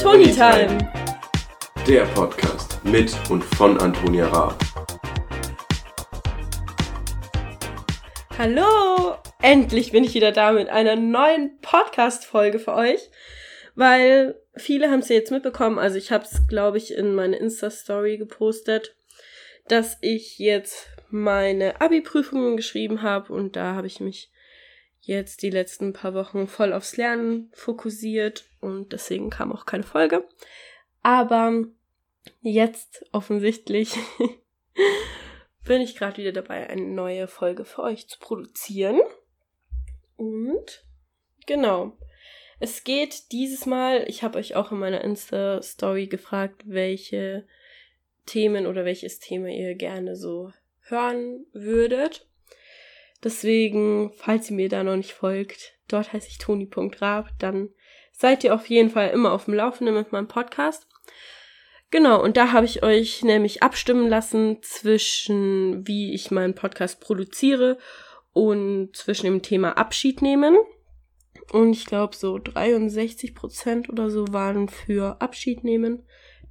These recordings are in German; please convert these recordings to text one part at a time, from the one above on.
Tony Time. Der Podcast mit und von Antonia Raab. Hallo! Endlich bin ich wieder da mit einer neuen Podcast-Folge für euch, weil viele haben es ja jetzt mitbekommen. Also ich habe es, glaube ich, in meine Insta-Story gepostet, dass ich jetzt meine Abi-Prüfungen geschrieben habe und da habe ich mich jetzt die letzten paar Wochen voll aufs Lernen fokussiert und deswegen kam auch keine Folge. Aber jetzt offensichtlich bin ich gerade wieder dabei, eine neue Folge für euch zu produzieren. Und genau. Es geht dieses Mal, ich habe euch auch in meiner Insta-Story gefragt, welche Themen oder welches Thema ihr gerne so hören würdet. Deswegen, falls ihr mir da noch nicht folgt, dort heiße ich toni.rab, dann seid ihr auf jeden Fall immer auf dem Laufenden mit meinem Podcast. Genau, und da habe ich euch nämlich abstimmen lassen zwischen, wie ich meinen Podcast produziere und zwischen dem Thema Abschied nehmen. Und ich glaube, so 63 Prozent oder so waren für Abschied nehmen.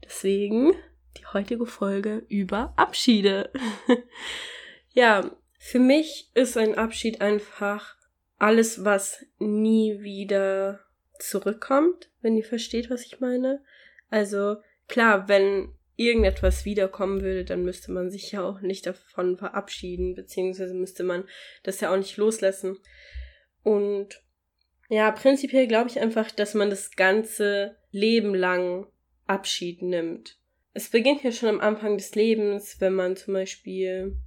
Deswegen die heutige Folge über Abschiede. ja, für mich ist ein Abschied einfach alles, was nie wieder zurückkommt, wenn ihr versteht, was ich meine. Also klar, wenn irgendetwas wiederkommen würde, dann müsste man sich ja auch nicht davon verabschieden, beziehungsweise müsste man das ja auch nicht loslassen. Und ja, prinzipiell glaube ich einfach, dass man das ganze Leben lang Abschied nimmt. Es beginnt ja schon am Anfang des Lebens, wenn man zum Beispiel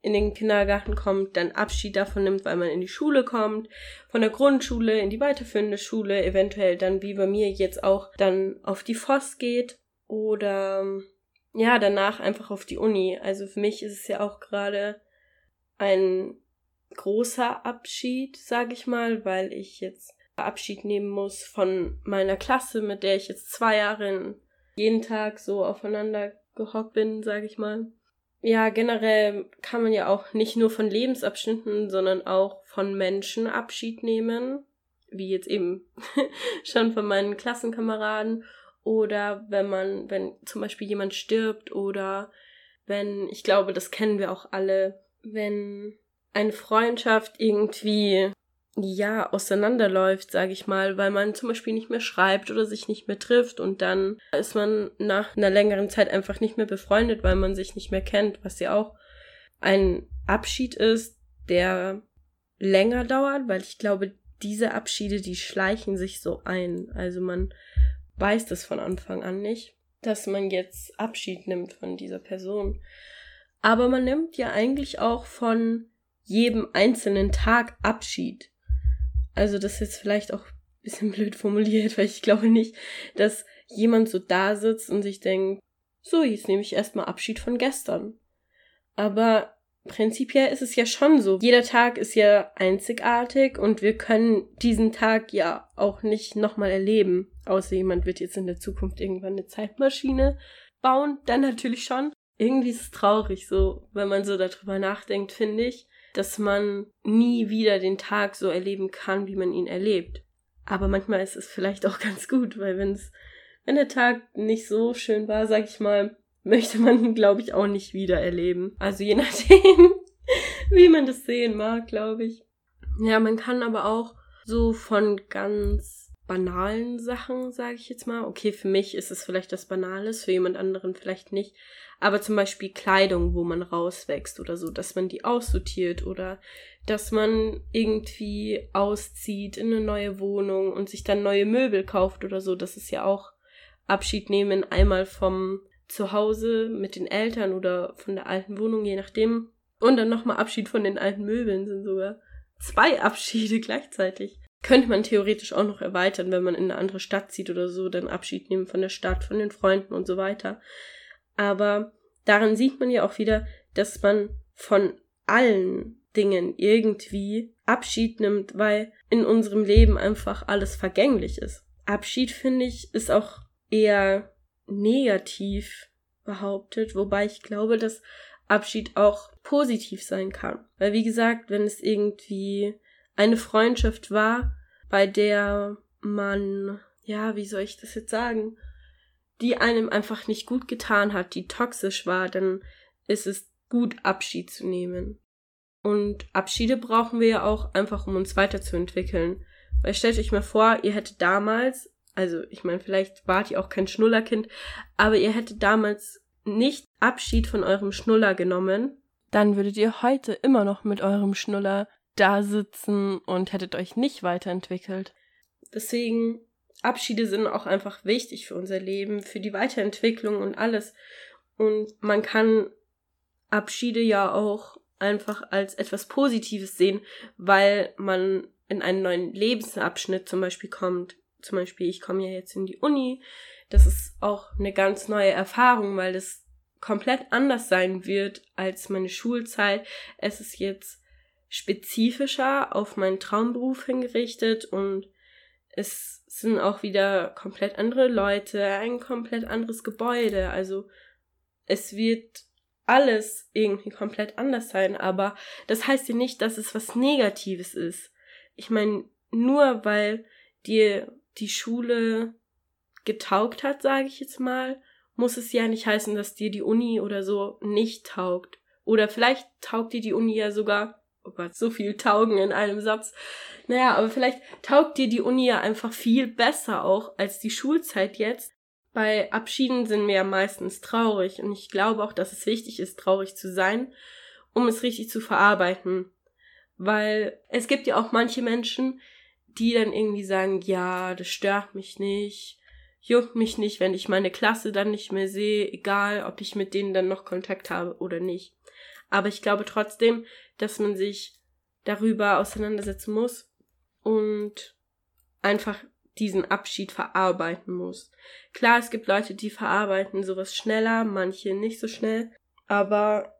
in den Kindergarten kommt, dann Abschied davon nimmt, weil man in die Schule kommt, von der Grundschule in die weiterführende Schule, eventuell dann wie bei mir jetzt auch dann auf die FOS geht oder ja, danach einfach auf die Uni. Also für mich ist es ja auch gerade ein großer Abschied, sage ich mal, weil ich jetzt Abschied nehmen muss von meiner Klasse, mit der ich jetzt zwei Jahre jeden Tag so aufeinander gehockt bin, sage ich mal ja, generell kann man ja auch nicht nur von Lebensabschnitten, sondern auch von Menschen Abschied nehmen, wie jetzt eben schon von meinen Klassenkameraden oder wenn man, wenn zum Beispiel jemand stirbt oder wenn, ich glaube, das kennen wir auch alle, wenn eine Freundschaft irgendwie ja, auseinanderläuft, sage ich mal, weil man zum Beispiel nicht mehr schreibt oder sich nicht mehr trifft und dann ist man nach einer längeren Zeit einfach nicht mehr befreundet, weil man sich nicht mehr kennt, was ja auch ein Abschied ist, der länger dauert, weil ich glaube, diese Abschiede, die schleichen sich so ein. Also man weiß das von Anfang an nicht, dass man jetzt Abschied nimmt von dieser Person. Aber man nimmt ja eigentlich auch von jedem einzelnen Tag Abschied. Also das ist jetzt vielleicht auch ein bisschen blöd formuliert, weil ich glaube nicht, dass jemand so da sitzt und sich denkt, so, jetzt nehme ich erstmal Abschied von gestern. Aber prinzipiell ist es ja schon so. Jeder Tag ist ja einzigartig und wir können diesen Tag ja auch nicht nochmal erleben. Außer jemand wird jetzt in der Zukunft irgendwann eine Zeitmaschine bauen, dann natürlich schon. Irgendwie ist es traurig so, wenn man so darüber nachdenkt, finde ich dass man nie wieder den Tag so erleben kann, wie man ihn erlebt. Aber manchmal ist es vielleicht auch ganz gut, weil wenn's, wenn der Tag nicht so schön war, sag ich mal, möchte man ihn, glaube ich, auch nicht wieder erleben. Also je nachdem, wie man das sehen mag, glaube ich. Ja, man kann aber auch so von ganz banalen Sachen, sage ich jetzt mal. Okay, für mich ist es vielleicht das Banales, für jemand anderen vielleicht nicht aber zum Beispiel Kleidung, wo man rauswächst oder so, dass man die aussortiert oder dass man irgendwie auszieht in eine neue Wohnung und sich dann neue Möbel kauft oder so, das ist ja auch Abschied nehmen einmal vom Zuhause mit den Eltern oder von der alten Wohnung, je nachdem. Und dann nochmal Abschied von den alten Möbeln sind sogar zwei Abschiede gleichzeitig. Könnte man theoretisch auch noch erweitern, wenn man in eine andere Stadt zieht oder so, dann Abschied nehmen von der Stadt, von den Freunden und so weiter. Aber daran sieht man ja auch wieder, dass man von allen Dingen irgendwie Abschied nimmt, weil in unserem Leben einfach alles vergänglich ist. Abschied, finde ich, ist auch eher negativ behauptet, wobei ich glaube, dass Abschied auch positiv sein kann. Weil, wie gesagt, wenn es irgendwie eine Freundschaft war, bei der man, ja, wie soll ich das jetzt sagen, die einem einfach nicht gut getan hat, die toxisch war, dann ist es gut, Abschied zu nehmen. Und Abschiede brauchen wir ja auch einfach, um uns weiterzuentwickeln. Weil stellt euch mal vor, ihr hättet damals, also ich meine, vielleicht wart ihr auch kein Schnullerkind, aber ihr hättet damals nicht Abschied von eurem Schnuller genommen, dann würdet ihr heute immer noch mit eurem Schnuller da sitzen und hättet euch nicht weiterentwickelt. Deswegen, Abschiede sind auch einfach wichtig für unser Leben, für die Weiterentwicklung und alles. Und man kann Abschiede ja auch einfach als etwas Positives sehen, weil man in einen neuen Lebensabschnitt zum Beispiel kommt. Zum Beispiel, ich komme ja jetzt in die Uni. Das ist auch eine ganz neue Erfahrung, weil das komplett anders sein wird als meine Schulzeit. Es ist jetzt spezifischer auf meinen Traumberuf hingerichtet und es sind auch wieder komplett andere Leute, ein komplett anderes Gebäude. Also es wird alles irgendwie komplett anders sein, aber das heißt ja nicht, dass es was Negatives ist. Ich meine, nur weil dir die Schule getaugt hat, sage ich jetzt mal, muss es ja nicht heißen, dass dir die Uni oder so nicht taugt. Oder vielleicht taugt dir die Uni ja sogar, oh Gott, so viel taugen in einem Satz. Naja, aber vielleicht taugt dir die Uni ja einfach viel besser auch als die Schulzeit jetzt. Bei Abschieden sind wir ja meistens traurig und ich glaube auch, dass es wichtig ist, traurig zu sein, um es richtig zu verarbeiten. Weil es gibt ja auch manche Menschen, die dann irgendwie sagen, ja, das stört mich nicht, juckt mich nicht, wenn ich meine Klasse dann nicht mehr sehe, egal ob ich mit denen dann noch Kontakt habe oder nicht. Aber ich glaube trotzdem, dass man sich darüber auseinandersetzen muss und einfach diesen Abschied verarbeiten muss. Klar, es gibt Leute, die verarbeiten sowas schneller, manche nicht so schnell, aber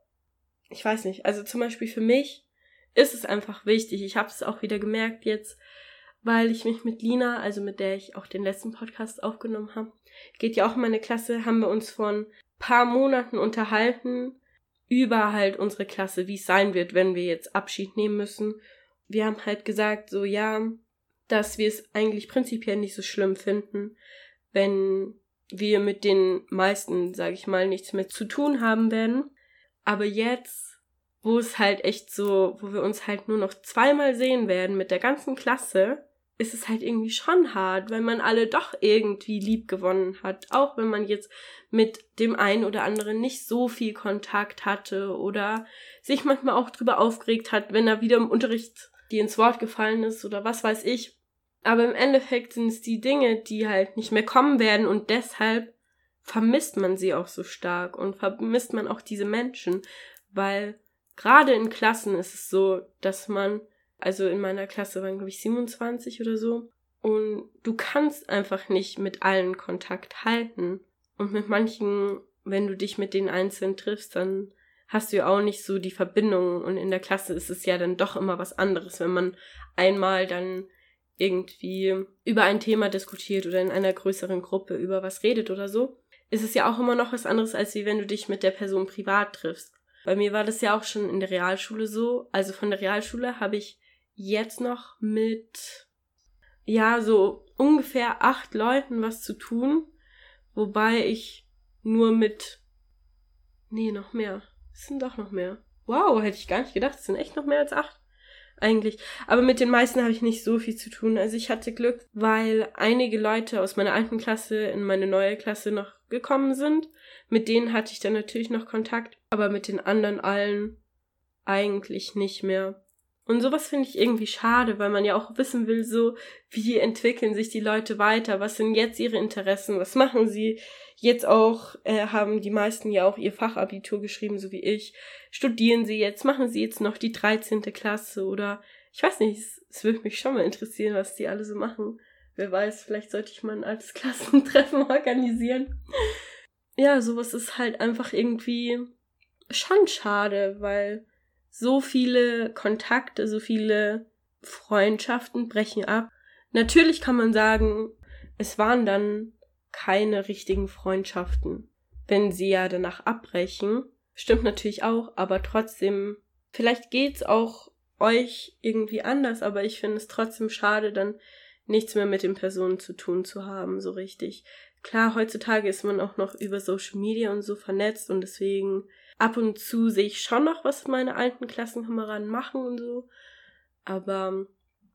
ich weiß nicht. Also zum Beispiel für mich ist es einfach wichtig. Ich habe es auch wieder gemerkt jetzt, weil ich mich mit Lina, also mit der ich auch den letzten Podcast aufgenommen habe, geht ja auch in meine Klasse, haben wir uns vor ein paar Monaten unterhalten über halt unsere Klasse, wie es sein wird, wenn wir jetzt Abschied nehmen müssen. Wir haben halt gesagt, so ja, dass wir es eigentlich prinzipiell nicht so schlimm finden, wenn wir mit den meisten, sage ich mal, nichts mehr zu tun haben werden. Aber jetzt, wo es halt echt so, wo wir uns halt nur noch zweimal sehen werden mit der ganzen Klasse, ist es halt irgendwie schon hart, weil man alle doch irgendwie lieb gewonnen hat, auch wenn man jetzt mit dem einen oder anderen nicht so viel Kontakt hatte oder sich manchmal auch drüber aufgeregt hat, wenn er wieder im Unterricht die ins Wort gefallen ist oder was weiß ich. Aber im Endeffekt sind es die Dinge, die halt nicht mehr kommen werden und deshalb vermisst man sie auch so stark und vermisst man auch diese Menschen, weil gerade in Klassen ist es so, dass man, also in meiner Klasse waren glaube ich 27 oder so, und du kannst einfach nicht mit allen Kontakt halten. Und mit manchen, wenn du dich mit den Einzelnen triffst, dann hast du ja auch nicht so die Verbindung. Und in der Klasse ist es ja dann doch immer was anderes, wenn man einmal dann irgendwie über ein Thema diskutiert oder in einer größeren Gruppe über was redet oder so, ist es ja auch immer noch was anderes, als wie wenn du dich mit der Person privat triffst. Bei mir war das ja auch schon in der Realschule so. Also von der Realschule habe ich jetzt noch mit, ja, so ungefähr acht Leuten was zu tun, wobei ich nur mit, nee, noch mehr. Es sind doch noch mehr. Wow, hätte ich gar nicht gedacht, es sind echt noch mehr als acht eigentlich. Aber mit den meisten habe ich nicht so viel zu tun. Also ich hatte Glück, weil einige Leute aus meiner alten Klasse in meine neue Klasse noch gekommen sind. Mit denen hatte ich dann natürlich noch Kontakt, aber mit den anderen allen eigentlich nicht mehr. Und sowas finde ich irgendwie schade, weil man ja auch wissen will, so, wie entwickeln sich die Leute weiter, was sind jetzt ihre Interessen, was machen sie. Jetzt auch äh, haben die meisten ja auch ihr Fachabitur geschrieben, so wie ich. Studieren sie jetzt, machen sie jetzt noch die 13. Klasse oder ich weiß nicht, es, es würde mich schon mal interessieren, was die alle so machen. Wer weiß, vielleicht sollte ich mal ein altes Klassentreffen organisieren. Ja, sowas ist halt einfach irgendwie schon schade, weil so viele Kontakte, so viele Freundschaften brechen ab. Natürlich kann man sagen, es waren dann keine richtigen Freundschaften, wenn sie ja danach abbrechen. Stimmt natürlich auch, aber trotzdem, vielleicht geht's auch euch irgendwie anders, aber ich finde es trotzdem schade, dann nichts mehr mit den Personen zu tun zu haben, so richtig. Klar, heutzutage ist man auch noch über Social Media und so vernetzt und deswegen ab und zu sehe ich schon noch, was meine alten Klassenkameraden machen und so. Aber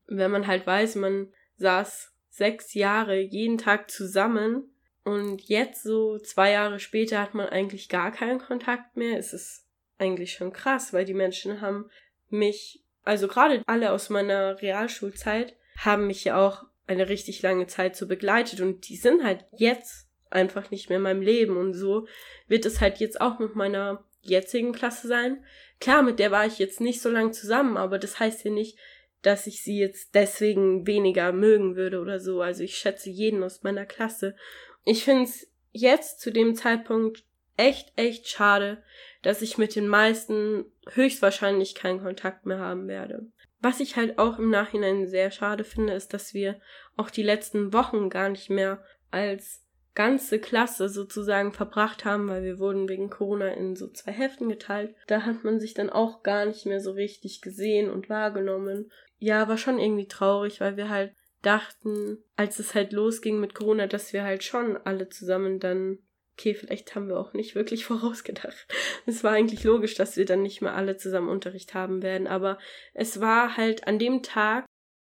wenn man halt weiß, man saß sechs Jahre jeden Tag zusammen und jetzt so zwei Jahre später hat man eigentlich gar keinen Kontakt mehr, ist es eigentlich schon krass, weil die Menschen haben mich, also gerade alle aus meiner Realschulzeit, haben mich ja auch eine richtig lange Zeit so begleitet und die sind halt jetzt einfach nicht mehr in meinem Leben und so wird es halt jetzt auch mit meiner jetzigen Klasse sein. Klar, mit der war ich jetzt nicht so lang zusammen, aber das heißt ja nicht, dass ich sie jetzt deswegen weniger mögen würde oder so. Also ich schätze jeden aus meiner Klasse. Ich finde es jetzt zu dem Zeitpunkt echt, echt schade, dass ich mit den meisten höchstwahrscheinlich keinen Kontakt mehr haben werde. Was ich halt auch im Nachhinein sehr schade finde, ist, dass wir auch die letzten Wochen gar nicht mehr als ganze Klasse sozusagen verbracht haben, weil wir wurden wegen Corona in so zwei Heften geteilt. Da hat man sich dann auch gar nicht mehr so richtig gesehen und wahrgenommen. Ja, war schon irgendwie traurig, weil wir halt dachten, als es halt losging mit Corona, dass wir halt schon alle zusammen dann okay, vielleicht haben wir auch nicht wirklich vorausgedacht. Es war eigentlich logisch, dass wir dann nicht mehr alle zusammen Unterricht haben werden, aber es war halt an dem Tag,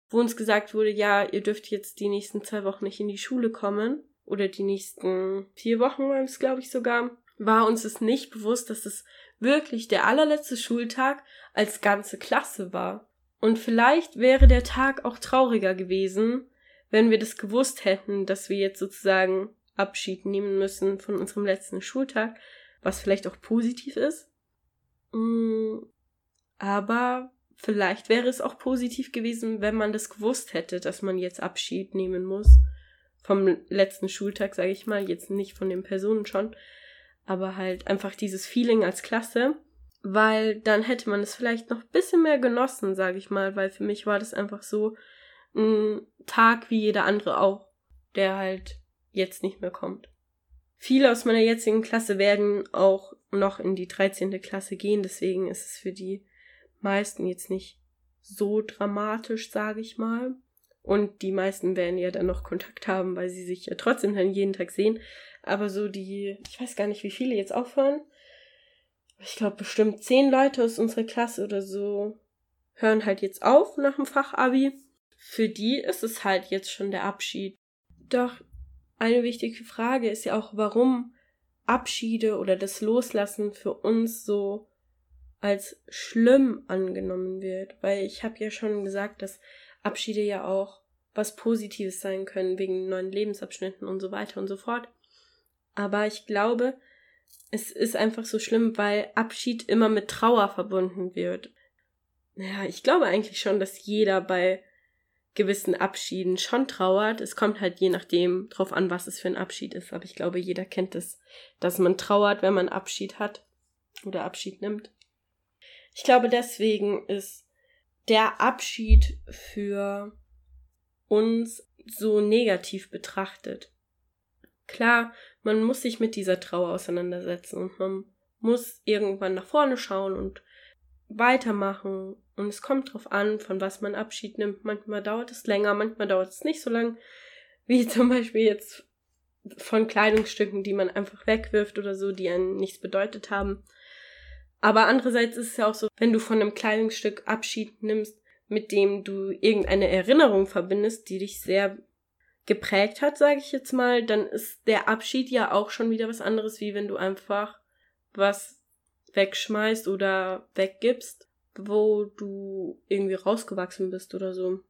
wo uns gesagt wurde, ja, ihr dürft jetzt die nächsten zwei Wochen nicht in die Schule kommen, oder die nächsten vier Wochen waren es, glaube ich, sogar, war uns es nicht bewusst, dass es wirklich der allerletzte Schultag als ganze Klasse war. Und vielleicht wäre der Tag auch trauriger gewesen, wenn wir das gewusst hätten, dass wir jetzt sozusagen Abschied nehmen müssen von unserem letzten Schultag, was vielleicht auch positiv ist. Mm, aber vielleicht wäre es auch positiv gewesen, wenn man das gewusst hätte, dass man jetzt Abschied nehmen muss vom letzten Schultag, sage ich mal, jetzt nicht von den Personen schon, aber halt einfach dieses Feeling als Klasse, weil dann hätte man es vielleicht noch ein bisschen mehr genossen, sage ich mal, weil für mich war das einfach so ein Tag wie jeder andere auch, der halt jetzt nicht mehr kommt. Viele aus meiner jetzigen Klasse werden auch noch in die 13. Klasse gehen, deswegen ist es für die meisten jetzt nicht so dramatisch, sage ich mal. Und die meisten werden ja dann noch Kontakt haben, weil sie sich ja trotzdem dann jeden Tag sehen. Aber so die, ich weiß gar nicht, wie viele jetzt aufhören. Ich glaube, bestimmt zehn Leute aus unserer Klasse oder so hören halt jetzt auf nach dem Fachabi. Für die ist es halt jetzt schon der Abschied. Doch eine wichtige Frage ist ja auch, warum Abschiede oder das Loslassen für uns so als schlimm angenommen wird. Weil ich habe ja schon gesagt, dass Abschiede ja auch was Positives sein können, wegen neuen Lebensabschnitten und so weiter und so fort. Aber ich glaube, es ist einfach so schlimm, weil Abschied immer mit Trauer verbunden wird. Ja, ich glaube eigentlich schon, dass jeder bei gewissen Abschieden schon trauert. Es kommt halt je nachdem drauf an, was es für ein Abschied ist. Aber ich glaube, jeder kennt es, dass man trauert, wenn man Abschied hat oder Abschied nimmt. Ich glaube, deswegen ist der Abschied für uns so negativ betrachtet. Klar, man muss sich mit dieser Trauer auseinandersetzen und man muss irgendwann nach vorne schauen und weitermachen. Und es kommt drauf an, von was man Abschied nimmt. Manchmal dauert es länger, manchmal dauert es nicht so lang, wie zum Beispiel jetzt von Kleidungsstücken, die man einfach wegwirft oder so, die einen nichts bedeutet haben. Aber andererseits ist es ja auch so, wenn du von einem Kleidungsstück Abschied nimmst, mit dem du irgendeine Erinnerung verbindest, die dich sehr geprägt hat, sage ich jetzt mal, dann ist der Abschied ja auch schon wieder was anderes, wie wenn du einfach was wegschmeißt oder weggibst, wo du irgendwie rausgewachsen bist oder so.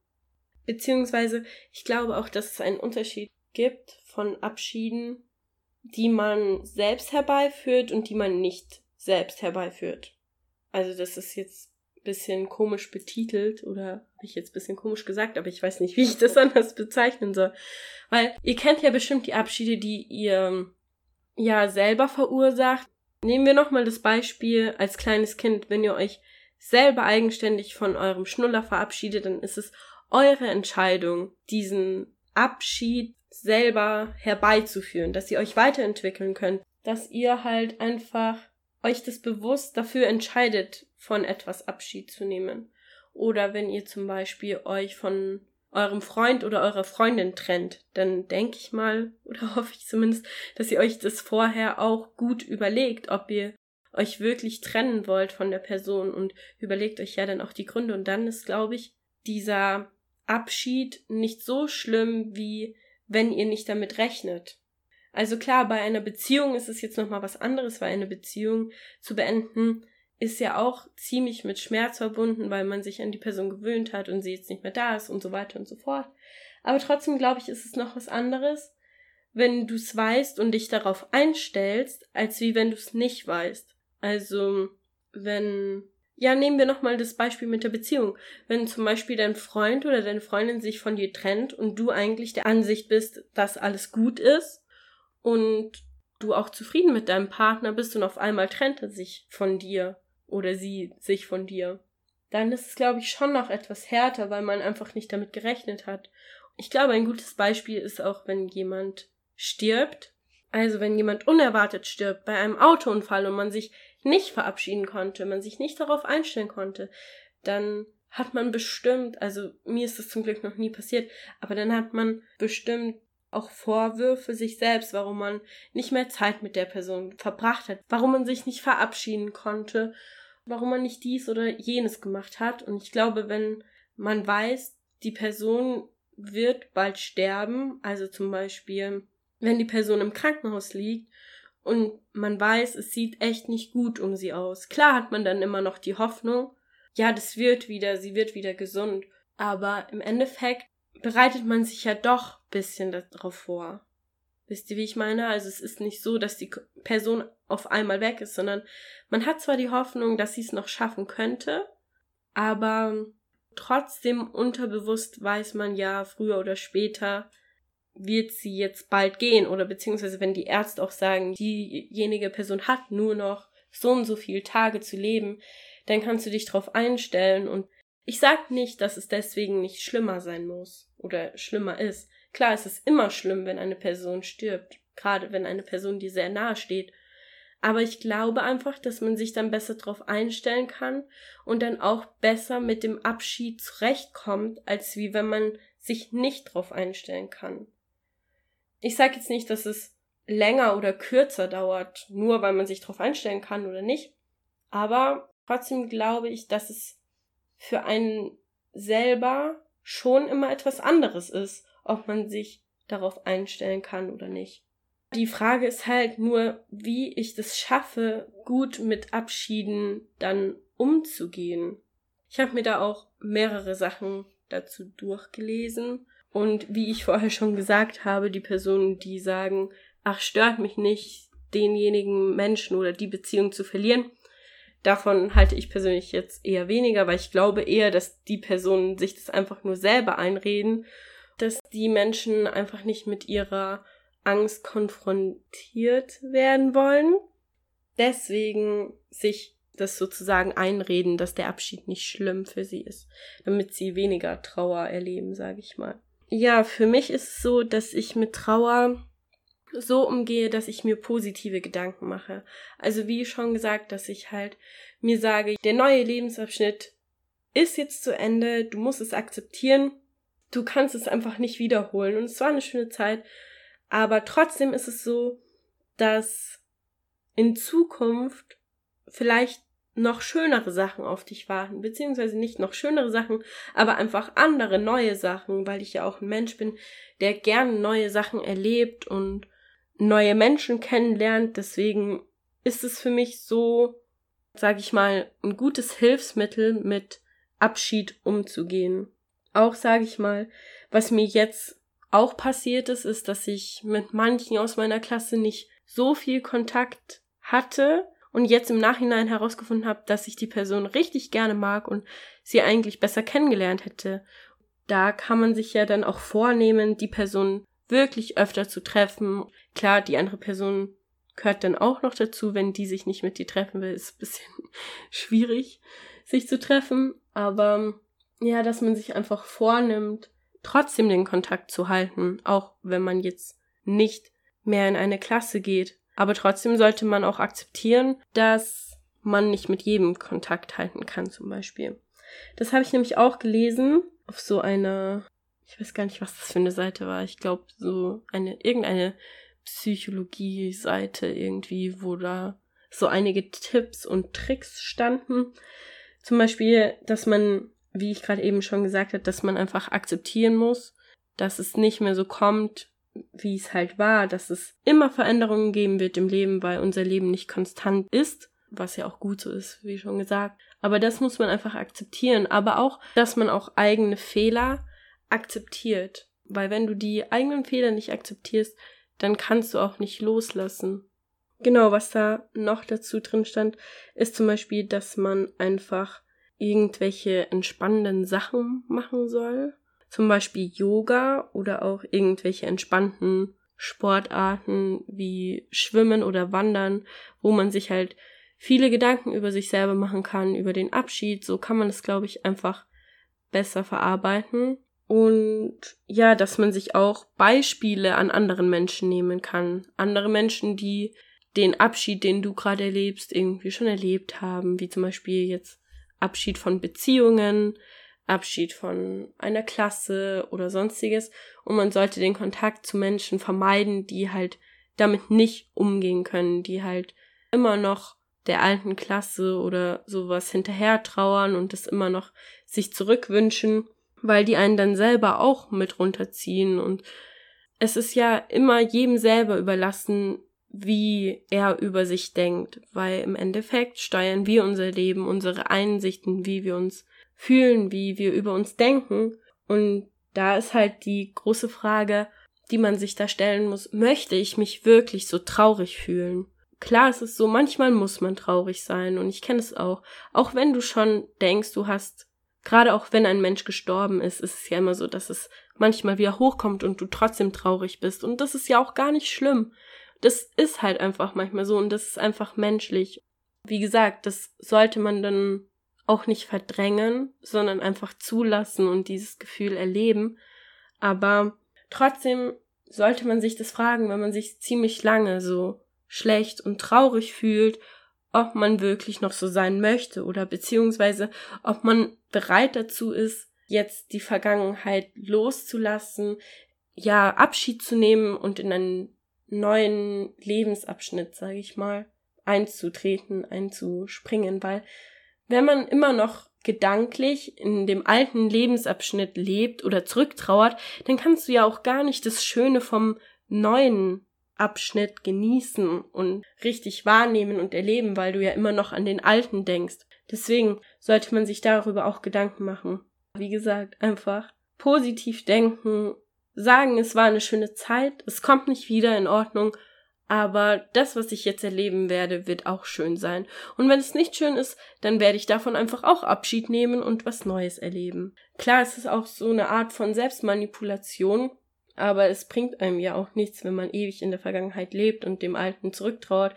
Beziehungsweise, ich glaube auch, dass es einen Unterschied gibt von Abschieden, die man selbst herbeiführt und die man nicht selbst herbeiführt. Also das ist jetzt bisschen komisch betitelt oder habe ich jetzt bisschen komisch gesagt, aber ich weiß nicht, wie ich das anders bezeichnen soll. Weil ihr kennt ja bestimmt die Abschiede, die ihr ja selber verursacht. Nehmen wir nochmal das Beispiel als kleines Kind, wenn ihr euch selber eigenständig von eurem Schnuller verabschiedet, dann ist es eure Entscheidung, diesen Abschied selber herbeizuführen, dass ihr euch weiterentwickeln könnt, dass ihr halt einfach euch das bewusst dafür entscheidet, von etwas Abschied zu nehmen. Oder wenn ihr zum Beispiel euch von eurem Freund oder eurer Freundin trennt, dann denke ich mal, oder hoffe ich zumindest, dass ihr euch das vorher auch gut überlegt, ob ihr euch wirklich trennen wollt von der Person und überlegt euch ja dann auch die Gründe. Und dann ist, glaube ich, dieser Abschied nicht so schlimm, wie wenn ihr nicht damit rechnet. Also klar, bei einer Beziehung ist es jetzt nochmal was anderes, weil eine Beziehung zu beenden ist ja auch ziemlich mit Schmerz verbunden, weil man sich an die Person gewöhnt hat und sie jetzt nicht mehr da ist und so weiter und so fort. Aber trotzdem glaube ich, ist es noch was anderes, wenn du es weißt und dich darauf einstellst, als wie wenn du es nicht weißt. Also, wenn, ja, nehmen wir nochmal das Beispiel mit der Beziehung. Wenn zum Beispiel dein Freund oder deine Freundin sich von dir trennt und du eigentlich der Ansicht bist, dass alles gut ist und du auch zufrieden mit deinem Partner bist und auf einmal trennt er sich von dir oder sie sich von dir, dann ist es, glaube ich, schon noch etwas härter, weil man einfach nicht damit gerechnet hat. Ich glaube, ein gutes Beispiel ist auch, wenn jemand stirbt. Also wenn jemand unerwartet stirbt bei einem Autounfall und man sich nicht verabschieden konnte, man sich nicht darauf einstellen konnte, dann hat man bestimmt, also mir ist das zum Glück noch nie passiert, aber dann hat man bestimmt auch Vorwürfe sich selbst, warum man nicht mehr Zeit mit der Person verbracht hat, warum man sich nicht verabschieden konnte warum man nicht dies oder jenes gemacht hat. Und ich glaube, wenn man weiß, die Person wird bald sterben, also zum Beispiel, wenn die Person im Krankenhaus liegt und man weiß, es sieht echt nicht gut um sie aus. Klar hat man dann immer noch die Hoffnung, ja, das wird wieder, sie wird wieder gesund. Aber im Endeffekt bereitet man sich ja doch bisschen darauf vor. Wisst ihr, wie ich meine? Also es ist nicht so, dass die Person auf einmal weg ist, sondern man hat zwar die Hoffnung, dass sie es noch schaffen könnte, aber trotzdem unterbewusst weiß man ja, früher oder später wird sie jetzt bald gehen oder beziehungsweise wenn die Ärzte auch sagen, diejenige Person hat nur noch so und so viele Tage zu leben, dann kannst du dich darauf einstellen und ich sag nicht, dass es deswegen nicht schlimmer sein muss oder schlimmer ist. Klar, es ist immer schlimm, wenn eine Person stirbt, gerade wenn eine Person dir sehr nahe steht. Aber ich glaube einfach, dass man sich dann besser darauf einstellen kann und dann auch besser mit dem Abschied zurechtkommt, als wie wenn man sich nicht darauf einstellen kann. Ich sage jetzt nicht, dass es länger oder kürzer dauert, nur weil man sich darauf einstellen kann oder nicht. Aber trotzdem glaube ich, dass es für einen selber schon immer etwas anderes ist, ob man sich darauf einstellen kann oder nicht. Die Frage ist halt nur, wie ich das schaffe, gut mit Abschieden dann umzugehen. Ich habe mir da auch mehrere Sachen dazu durchgelesen und wie ich vorher schon gesagt habe, die Personen, die sagen, ach, stört mich nicht, denjenigen Menschen oder die Beziehung zu verlieren, davon halte ich persönlich jetzt eher weniger, weil ich glaube eher, dass die Personen sich das einfach nur selber einreden dass die Menschen einfach nicht mit ihrer Angst konfrontiert werden wollen. Deswegen sich das sozusagen einreden, dass der Abschied nicht schlimm für sie ist, damit sie weniger Trauer erleben, sage ich mal. Ja, für mich ist es so, dass ich mit Trauer so umgehe, dass ich mir positive Gedanken mache. Also wie schon gesagt, dass ich halt mir sage, der neue Lebensabschnitt ist jetzt zu Ende, du musst es akzeptieren du kannst es einfach nicht wiederholen. Und es war eine schöne Zeit. Aber trotzdem ist es so, dass in Zukunft vielleicht noch schönere Sachen auf dich warten, beziehungsweise nicht noch schönere Sachen, aber einfach andere neue Sachen, weil ich ja auch ein Mensch bin, der gerne neue Sachen erlebt und neue Menschen kennenlernt. Deswegen ist es für mich so, sag ich mal, ein gutes Hilfsmittel, mit Abschied umzugehen auch, sage ich mal, was mir jetzt auch passiert ist, ist, dass ich mit manchen aus meiner Klasse nicht so viel Kontakt hatte und jetzt im Nachhinein herausgefunden habe, dass ich die Person richtig gerne mag und sie eigentlich besser kennengelernt hätte. Da kann man sich ja dann auch vornehmen, die Person wirklich öfter zu treffen. Klar, die andere Person gehört dann auch noch dazu, wenn die sich nicht mit dir treffen will, ist ein bisschen schwierig, sich zu treffen. Aber ja, dass man sich einfach vornimmt, trotzdem den Kontakt zu halten, auch wenn man jetzt nicht mehr in eine Klasse geht. Aber trotzdem sollte man auch akzeptieren, dass man nicht mit jedem Kontakt halten kann, zum Beispiel. Das habe ich nämlich auch gelesen auf so einer, ich weiß gar nicht, was das für eine Seite war. Ich glaube, so eine, irgendeine Psychologie-Seite irgendwie, wo da so einige Tipps und Tricks standen. Zum Beispiel, dass man, wie ich gerade eben schon gesagt habe, dass man einfach akzeptieren muss, dass es nicht mehr so kommt, wie es halt war, dass es immer Veränderungen geben wird im Leben, weil unser Leben nicht konstant ist, was ja auch gut so ist, wie schon gesagt. Aber das muss man einfach akzeptieren, aber auch, dass man auch eigene Fehler akzeptiert, weil wenn du die eigenen Fehler nicht akzeptierst, dann kannst du auch nicht loslassen. Genau, was da noch dazu drin stand, ist zum Beispiel, dass man einfach irgendwelche entspannenden Sachen machen soll. Zum Beispiel Yoga oder auch irgendwelche entspannten Sportarten wie Schwimmen oder Wandern, wo man sich halt viele Gedanken über sich selber machen kann, über den Abschied. So kann man es, glaube ich, einfach besser verarbeiten. Und ja, dass man sich auch Beispiele an anderen Menschen nehmen kann. Andere Menschen, die den Abschied, den du gerade erlebst, irgendwie schon erlebt haben, wie zum Beispiel jetzt Abschied von Beziehungen, Abschied von einer Klasse oder sonstiges. Und man sollte den Kontakt zu Menschen vermeiden, die halt damit nicht umgehen können, die halt immer noch der alten Klasse oder sowas hinterher trauern und es immer noch sich zurückwünschen weil die einen dann selber auch mit runterziehen und es ist ja immer jedem selber überlassen, wie er über sich denkt, weil im Endeffekt steuern wir unser Leben, unsere Einsichten, wie wir uns fühlen, wie wir über uns denken und da ist halt die große Frage, die man sich da stellen muss, möchte ich mich wirklich so traurig fühlen? Klar, es ist so, manchmal muss man traurig sein und ich kenne es auch. Auch wenn du schon denkst, du hast gerade auch wenn ein Mensch gestorben ist, ist es ja immer so, dass es manchmal wieder hochkommt und du trotzdem traurig bist. Und das ist ja auch gar nicht schlimm. Das ist halt einfach manchmal so und das ist einfach menschlich. Wie gesagt, das sollte man dann auch nicht verdrängen, sondern einfach zulassen und dieses Gefühl erleben. Aber trotzdem sollte man sich das fragen, wenn man sich ziemlich lange so schlecht und traurig fühlt ob man wirklich noch so sein möchte oder beziehungsweise ob man bereit dazu ist, jetzt die Vergangenheit loszulassen, ja, Abschied zu nehmen und in einen neuen Lebensabschnitt, sage ich mal, einzutreten, einzuspringen, weil wenn man immer noch gedanklich in dem alten Lebensabschnitt lebt oder zurücktrauert, dann kannst du ja auch gar nicht das Schöne vom neuen Abschnitt genießen und richtig wahrnehmen und erleben, weil du ja immer noch an den alten denkst. Deswegen sollte man sich darüber auch Gedanken machen. Wie gesagt, einfach positiv denken, sagen, es war eine schöne Zeit, es kommt nicht wieder in Ordnung, aber das, was ich jetzt erleben werde, wird auch schön sein. Und wenn es nicht schön ist, dann werde ich davon einfach auch Abschied nehmen und was Neues erleben. Klar, es ist auch so eine Art von Selbstmanipulation, aber es bringt einem ja auch nichts, wenn man ewig in der Vergangenheit lebt und dem Alten zurücktrauert,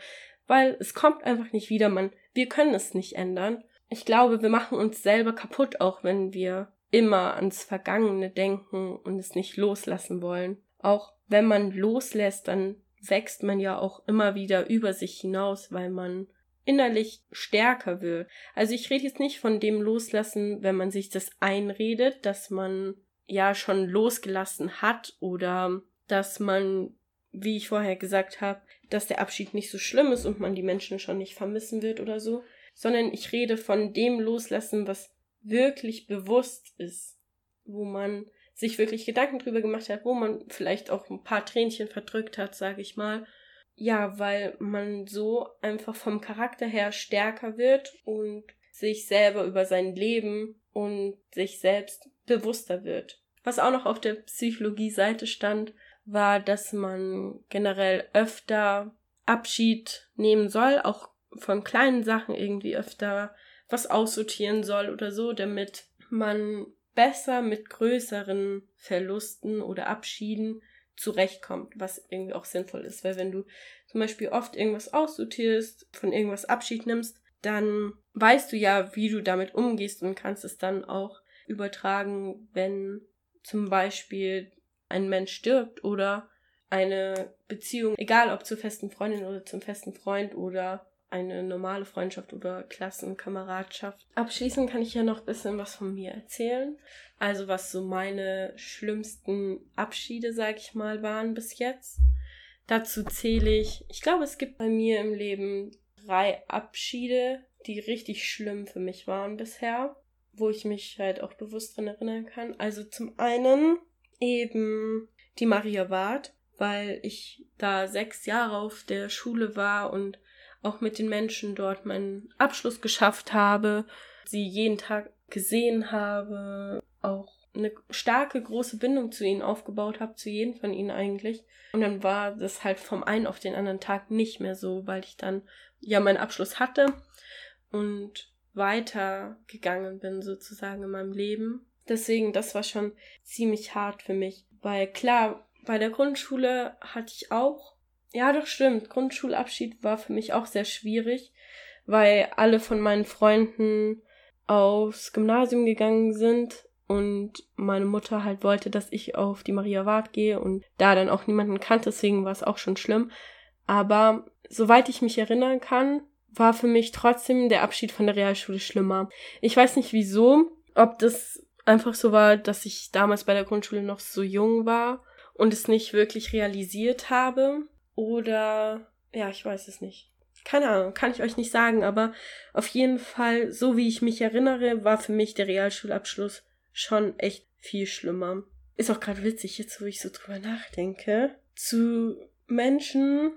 weil es kommt einfach nicht wieder, man, wir können es nicht ändern. Ich glaube, wir machen uns selber kaputt, auch wenn wir immer ans Vergangene denken und es nicht loslassen wollen. Auch wenn man loslässt, dann wächst man ja auch immer wieder über sich hinaus, weil man innerlich stärker wird. Also ich rede jetzt nicht von dem Loslassen, wenn man sich das einredet, dass man ja schon losgelassen hat oder dass man, wie ich vorher gesagt habe, dass der Abschied nicht so schlimm ist und man die Menschen schon nicht vermissen wird oder so, sondern ich rede von dem Loslassen, was wirklich bewusst ist, wo man sich wirklich Gedanken drüber gemacht hat, wo man vielleicht auch ein paar Tränchen verdrückt hat, sage ich mal. Ja, weil man so einfach vom Charakter her stärker wird und sich selber über sein Leben und sich selbst bewusster wird. Was auch noch auf der Psychologie-Seite stand, war, dass man generell öfter Abschied nehmen soll, auch von kleinen Sachen irgendwie öfter was aussortieren soll oder so, damit man besser mit größeren Verlusten oder Abschieden zurechtkommt, was irgendwie auch sinnvoll ist. Weil wenn du zum Beispiel oft irgendwas aussortierst, von irgendwas Abschied nimmst, dann weißt du ja, wie du damit umgehst und kannst es dann auch übertragen, wenn zum Beispiel ein Mensch stirbt oder eine Beziehung, egal ob zur festen Freundin oder zum festen Freund oder eine normale Freundschaft oder Klassenkameradschaft. Abschließend kann ich ja noch ein bisschen was von mir erzählen. Also was so meine schlimmsten Abschiede, sag ich mal, waren bis jetzt. Dazu zähle ich, ich glaube, es gibt bei mir im Leben drei Abschiede, die richtig schlimm für mich waren bisher, wo ich mich halt auch bewusst dran erinnern kann. Also zum einen eben die Maria Ward, weil ich da sechs Jahre auf der Schule war und auch mit den Menschen dort meinen Abschluss geschafft habe, sie jeden Tag gesehen habe, auch eine starke, große Bindung zu ihnen aufgebaut habe, zu jedem von ihnen eigentlich. Und dann war das halt vom einen auf den anderen Tag nicht mehr so, weil ich dann ja meinen Abschluss hatte und weitergegangen bin sozusagen in meinem Leben. Deswegen, das war schon ziemlich hart für mich. Weil klar, bei der Grundschule hatte ich auch, ja doch stimmt, Grundschulabschied war für mich auch sehr schwierig, weil alle von meinen Freunden aufs Gymnasium gegangen sind und meine Mutter halt wollte, dass ich auf die Maria Ward gehe und da dann auch niemanden kannte, deswegen war es auch schon schlimm. Aber soweit ich mich erinnern kann, war für mich trotzdem der Abschied von der Realschule schlimmer. Ich weiß nicht wieso, ob das einfach so war, dass ich damals bei der Grundschule noch so jung war und es nicht wirklich realisiert habe oder ja, ich weiß es nicht. Keine Ahnung, kann ich euch nicht sagen, aber auf jeden Fall, so wie ich mich erinnere, war für mich der Realschulabschluss schon echt viel schlimmer. Ist auch gerade witzig, jetzt wo ich so drüber nachdenke. Zu Menschen,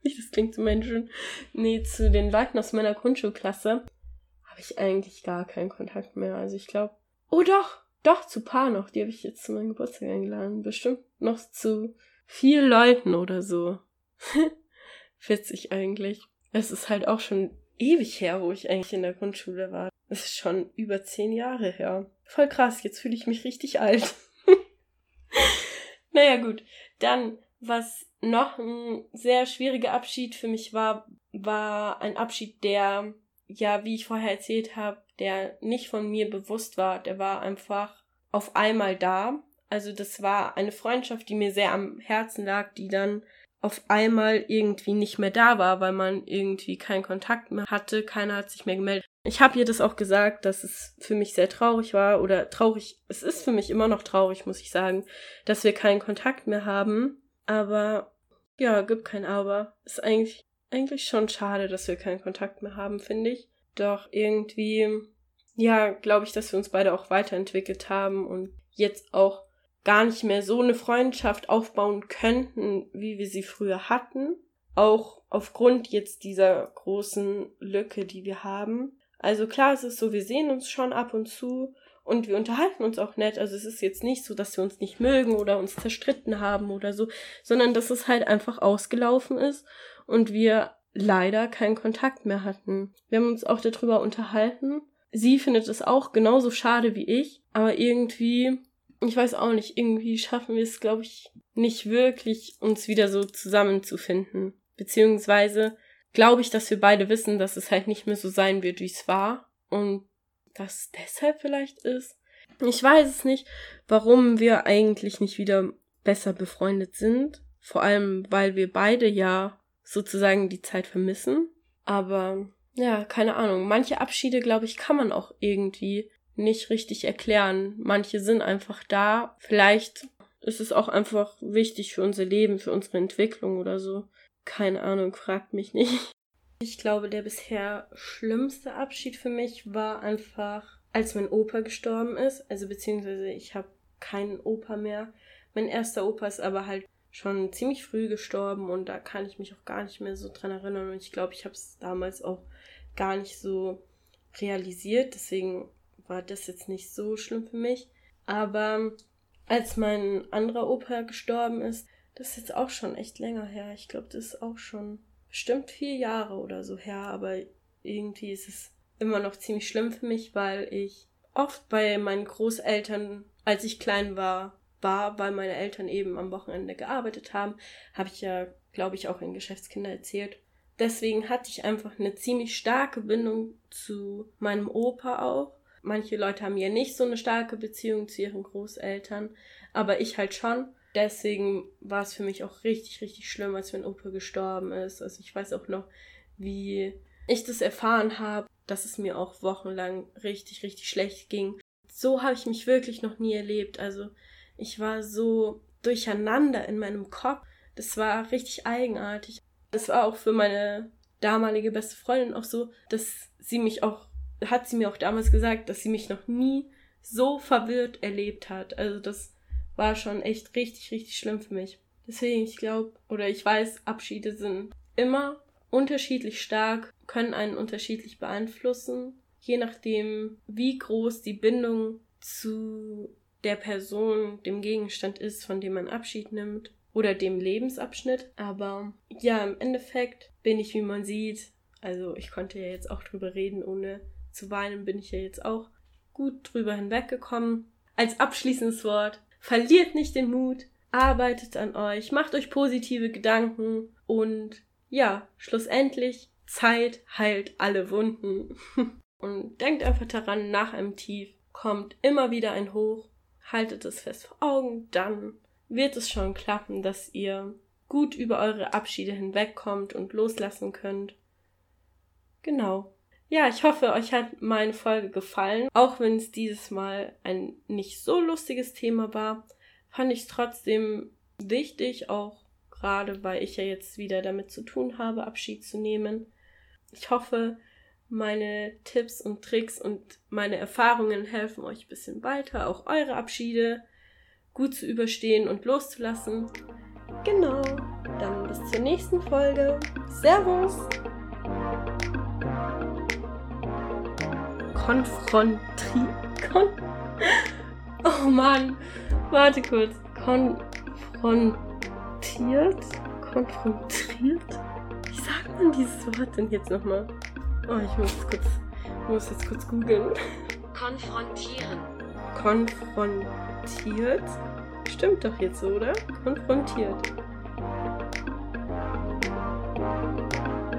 das klingt zu Menschen, nee, zu den Leuten aus meiner Grundschulklasse habe ich eigentlich gar keinen Kontakt mehr. Also ich glaube, oh doch, doch, zu paar noch. Die habe ich jetzt zu meinem Geburtstag eingeladen. Bestimmt noch zu vier Leuten oder so. Witzig eigentlich. Es ist halt auch schon ewig her, wo ich eigentlich in der Grundschule war. Es ist schon über zehn Jahre her. Voll krass, jetzt fühle ich mich richtig alt. naja, gut. Dann, was noch ein sehr schwieriger Abschied für mich war, war ein Abschied, der, ja, wie ich vorher erzählt habe, der nicht von mir bewusst war. Der war einfach auf einmal da. Also das war eine Freundschaft, die mir sehr am Herzen lag, die dann auf einmal irgendwie nicht mehr da war, weil man irgendwie keinen Kontakt mehr hatte, keiner hat sich mehr gemeldet. Ich habe ihr das auch gesagt, dass es für mich sehr traurig war oder traurig, es ist für mich immer noch traurig, muss ich sagen, dass wir keinen Kontakt mehr haben. Aber ja, gibt kein Aber. Ist eigentlich, eigentlich schon schade, dass wir keinen Kontakt mehr haben, finde ich. Doch irgendwie, ja, glaube ich, dass wir uns beide auch weiterentwickelt haben und jetzt auch gar nicht mehr so eine Freundschaft aufbauen könnten, wie wir sie früher hatten. Auch aufgrund jetzt dieser großen Lücke, die wir haben. Also klar, es ist so, wir sehen uns schon ab und zu und wir unterhalten uns auch nett. Also es ist jetzt nicht so, dass wir uns nicht mögen oder uns zerstritten haben oder so, sondern dass es halt einfach ausgelaufen ist und wir leider keinen Kontakt mehr hatten. Wir haben uns auch darüber unterhalten. Sie findet es auch genauso schade wie ich, aber irgendwie ich weiß auch nicht, irgendwie schaffen wir es, glaube ich, nicht wirklich, uns wieder so zusammenzufinden. Beziehungsweise glaube ich, dass wir beide wissen, dass es halt nicht mehr so sein wird, wie es war. Und das deshalb vielleicht ist. Ich weiß es nicht, warum wir eigentlich nicht wieder besser befreundet sind. Vor allem, weil wir beide ja sozusagen die Zeit vermissen. Aber ja, keine Ahnung. Manche Abschiede, glaube ich, kann man auch irgendwie nicht richtig erklären. Manche sind einfach da. Vielleicht ist es auch einfach wichtig für unser Leben, für unsere Entwicklung oder so. Keine Ahnung, fragt mich nicht. Ich glaube, der bisher schlimmste Abschied für mich war einfach, als mein Opa gestorben ist. Also beziehungsweise ich habe keinen Opa mehr. Mein erster Opa ist aber halt schon ziemlich früh gestorben und da kann ich mich auch gar nicht mehr so dran erinnern. Und ich glaube, ich habe es damals auch gar nicht so realisiert. Deswegen war das jetzt nicht so schlimm für mich. Aber als mein anderer Opa gestorben ist, das ist jetzt auch schon echt länger her. Ich glaube, das ist auch schon bestimmt vier Jahre oder so her. Aber irgendwie ist es immer noch ziemlich schlimm für mich, weil ich oft bei meinen Großeltern, als ich klein war, war, weil meine Eltern eben am Wochenende gearbeitet haben, habe ich ja, glaube ich, auch in Geschäftskinder erzählt. Deswegen hatte ich einfach eine ziemlich starke Bindung zu meinem Opa auch. Manche Leute haben ja nicht so eine starke Beziehung zu ihren Großeltern, aber ich halt schon. Deswegen war es für mich auch richtig, richtig schlimm, als mein Opa gestorben ist. Also ich weiß auch noch, wie ich das erfahren habe, dass es mir auch wochenlang richtig, richtig schlecht ging. So habe ich mich wirklich noch nie erlebt. Also ich war so durcheinander in meinem Kopf. Das war richtig eigenartig. Das war auch für meine damalige beste Freundin auch so, dass sie mich auch, hat sie mir auch damals gesagt, dass sie mich noch nie so verwirrt erlebt hat. Also das war schon echt richtig, richtig schlimm für mich. Deswegen, ich glaube, oder ich weiß, Abschiede sind immer unterschiedlich stark, können einen unterschiedlich beeinflussen, je nachdem, wie groß die Bindung zu der Person, dem Gegenstand ist, von dem man Abschied nimmt oder dem Lebensabschnitt. Aber ja, im Endeffekt bin ich, wie man sieht, also ich konnte ja jetzt auch drüber reden, ohne zu weinen, bin ich ja jetzt auch gut drüber hinweggekommen. Als abschließendes Wort, verliert nicht den Mut, arbeitet an euch, macht euch positive Gedanken und ja, schlussendlich, Zeit heilt alle Wunden. und denkt einfach daran, nach einem Tief kommt immer wieder ein Hoch, haltet es fest vor Augen, dann wird es schon klappen, dass ihr gut über eure Abschiede hinwegkommt und loslassen könnt. Genau. Ja, ich hoffe, euch hat meine Folge gefallen. Auch wenn es dieses Mal ein nicht so lustiges Thema war, fand ich es trotzdem wichtig, auch gerade weil ich ja jetzt wieder damit zu tun habe, Abschied zu nehmen. Ich hoffe, meine Tipps und Tricks und meine Erfahrungen helfen euch ein bisschen weiter, auch eure Abschiede gut zu überstehen und loszulassen. Genau, dann bis zur nächsten Folge. Servus! Konfrontiert. Kon oh Mann, warte kurz. Konfrontiert? Konfrontiert? Wie sagt man dieses Wort denn jetzt nochmal? Oh, ich muss jetzt kurz, muss jetzt kurz googeln. Konfrontieren. Konfrontiert? Stimmt doch jetzt so, oder? Konfrontiert.